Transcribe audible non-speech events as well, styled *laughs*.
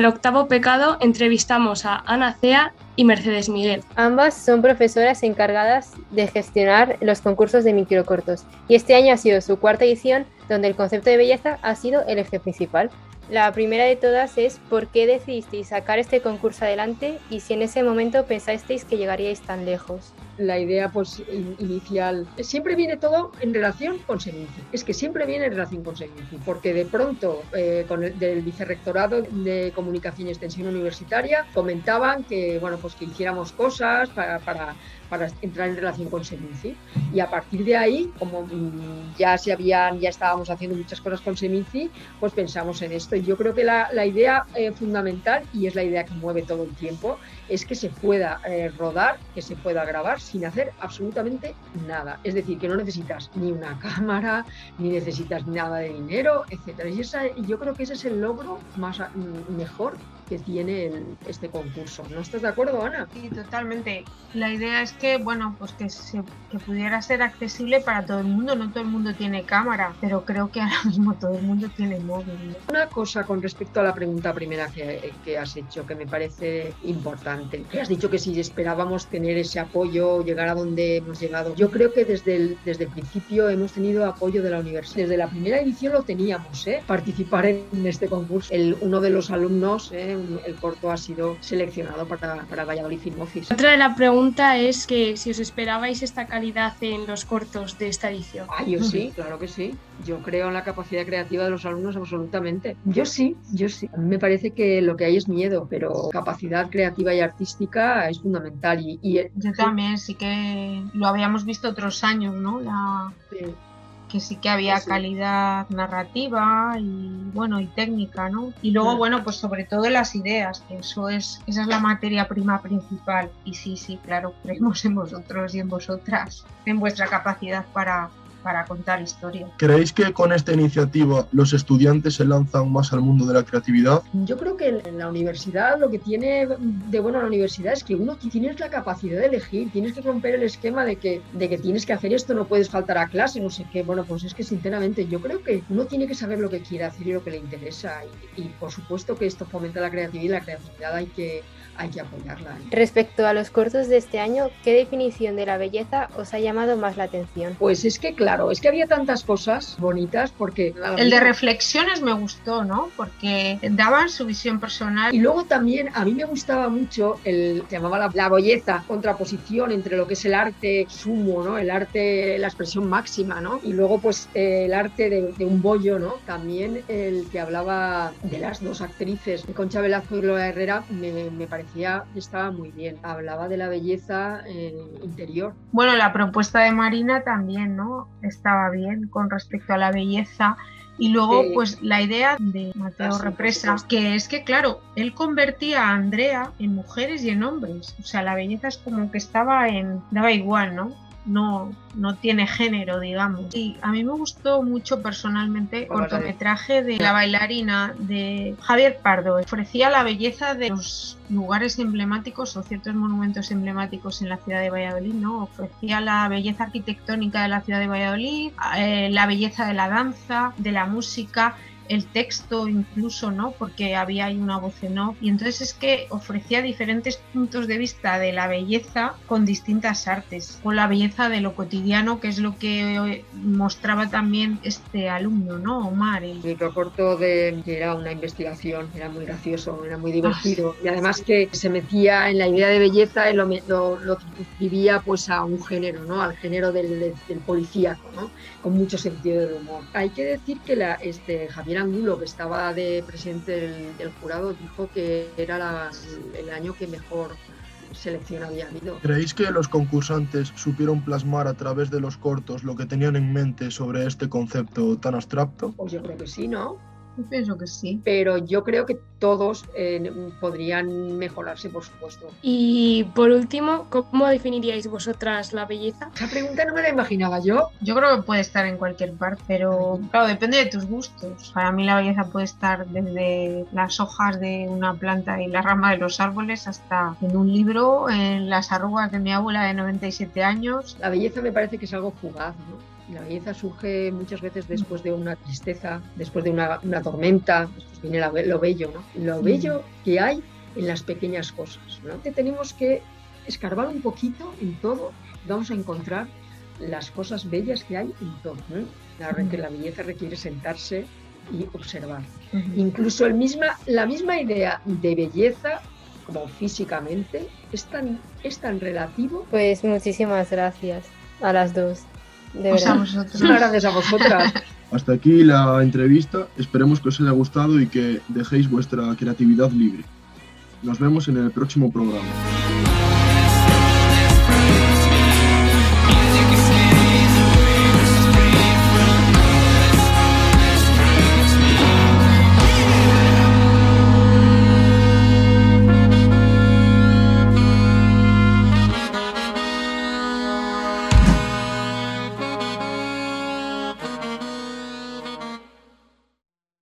el octavo pecado entrevistamos a Ana Cea y Mercedes Miguel. Ambas son profesoras encargadas de gestionar los concursos de microcortos y este año ha sido su cuarta edición donde el concepto de belleza ha sido el eje principal. La primera de todas es por qué decidisteis sacar este concurso adelante y si en ese momento pensasteis que llegaríais tan lejos. La idea pues inicial siempre viene todo en relación con Seminci. Es que siempre viene en relación con Seminci, porque de pronto eh, con el del vicerrectorado de comunicación y extensión universitaria comentaban que bueno pues que hiciéramos cosas para, para para entrar en relación con Seminci. Y a partir de ahí, como mm, ya se habían, ya estábamos haciendo muchas cosas con Seminci, pues pensamos en esto. Y yo creo que la, la idea eh, fundamental, y es la idea que mueve todo el tiempo, es que se pueda eh, rodar, que se pueda grabar sin hacer absolutamente nada. Es decir, que no necesitas ni una *laughs* cámara, ni necesitas nada de dinero, etc. Y esa, yo creo que ese es el logro más mejor que tiene este concurso. ¿No estás de acuerdo, Ana? Sí, totalmente. La idea es que, bueno, pues que, se, que pudiera ser accesible para todo el mundo. No todo el mundo tiene cámara, pero creo que ahora *laughs* mismo todo el mundo tiene móvil. Una cosa con respecto a la pregunta primera que, que has hecho, que me parece importante. Has dicho que si esperábamos tener ese apoyo, llegar a donde hemos llegado. Yo creo que desde el, desde el principio hemos tenido apoyo de la universidad. Desde la primera edición lo teníamos, ¿eh? participar en este concurso. El, uno de los alumnos, ¿eh? El corto ha sido seleccionado para, para Valladolid Film Office. Otra de la pregunta es que si os esperabais esta calidad en los cortos de esta edición. Ah, yo sí, claro que sí. Yo creo en la capacidad creativa de los alumnos absolutamente. Yo sí, yo sí. A mí me parece que lo que hay es miedo, pero capacidad creativa y artística es fundamental. Y, y yo también sí que lo habíamos visto otros años, ¿no? La... Sí que sí que había calidad narrativa y bueno y técnica, ¿no? Y luego, bueno, pues sobre todo las ideas, que eso es, esa es la materia prima principal. Y sí, sí, claro, creemos en vosotros y en vosotras, en vuestra capacidad para, para contar historias. ¿Creéis que con esta iniciativa los estudiantes se lanzan más al mundo de la creatividad? Yo creo que en la universidad lo que tiene de bueno la universidad es que uno tienes la capacidad de elegir, tienes que romper el esquema de que, de que tienes que hacer esto, no puedes faltar a clase, no sé qué. Bueno, pues es que sinceramente yo creo que uno tiene que saber lo que quiere hacer y lo que le interesa. Y, y por supuesto que esto fomenta la creatividad y la creatividad hay que hay que apoyarla. ¿eh? Respecto a los cortos de este año, ¿qué definición de la belleza os ha llamado más la atención? Pues es que, claro, es que había tantas cosas bonitas porque... El de reflexiones me gustó, ¿no? Porque daban su visión personal. Y luego también a mí me gustaba mucho el, se llamaba la, la belleza, contraposición entre lo que es el arte sumo, ¿no? El arte, la expresión máxima, ¿no? Y luego pues el arte de, de un bollo, ¿no? También el que hablaba de las dos actrices, Concha Velasco y Lola Herrera, me, me pareció estaba muy bien. Hablaba de la belleza eh, interior. Bueno, la propuesta de Marina también, ¿no? Estaba bien con respecto a la belleza. Y luego, pues la idea de Mateo ah, Represa, que es que, claro, él convertía a Andrea en mujeres y en hombres. O sea, la belleza es como que estaba en. daba igual, ¿no? No, no tiene género, digamos. Y a mí me gustó mucho personalmente el cortometraje de la bailarina de Javier Pardo. Ofrecía la belleza de los lugares emblemáticos o ciertos monumentos emblemáticos en la ciudad de Valladolid, ¿no? Ofrecía la belleza arquitectónica de la ciudad de Valladolid, eh, la belleza de la danza, de la música el texto incluso, ¿no? Porque había ahí una voz en off. Y entonces es que ofrecía diferentes puntos de vista de la belleza con distintas artes, con la belleza de lo cotidiano, que es lo que mostraba también este alumno, ¿no? Omar. El microcorto de que era una investigación, era muy gracioso, era muy divertido. Y además que se metía en la idea de belleza y lo, lo, lo vivía pues a un género, ¿no? Al género del, del policíaco, ¿no? Con mucho sentido del humor. Hay que decir que la, este, Javier Angulo, que estaba de presente del, jurado, dijo que era el año que mejor selección había habido. ¿Creéis que los concursantes supieron plasmar a través de los cortos lo que tenían en mente sobre este concepto tan abstracto? Pues yo creo que sí, ¿no? Pienso que sí. Pero yo creo que todos eh, podrían mejorarse, por supuesto. Y por último, ¿cómo definiríais vosotras la belleza? Esa pregunta no me la imaginaba yo. Yo creo que puede estar en cualquier parte, pero claro, depende de tus gustos. Para mí la belleza puede estar desde las hojas de una planta y la rama de los árboles hasta en un libro, en las arrugas de mi abuela de 97 años. La belleza me parece que es algo fugaz, ¿no? La belleza surge muchas veces después de una tristeza, después de una, tormenta, después viene lo bello, ¿no? Lo bello que hay en las pequeñas cosas, ¿no? Que tenemos que escarbar un poquito en todo, vamos a encontrar las cosas bellas que hay en todo. La, que la belleza requiere sentarse y observar. Incluso el misma, la misma idea de belleza, como físicamente, es tan, es tan relativo. Pues muchísimas gracias a las dos. De pues verdad. Gracias a vosotras. *laughs* Hasta aquí la entrevista. Esperemos que os haya gustado y que dejéis vuestra creatividad libre. Nos vemos en el próximo programa.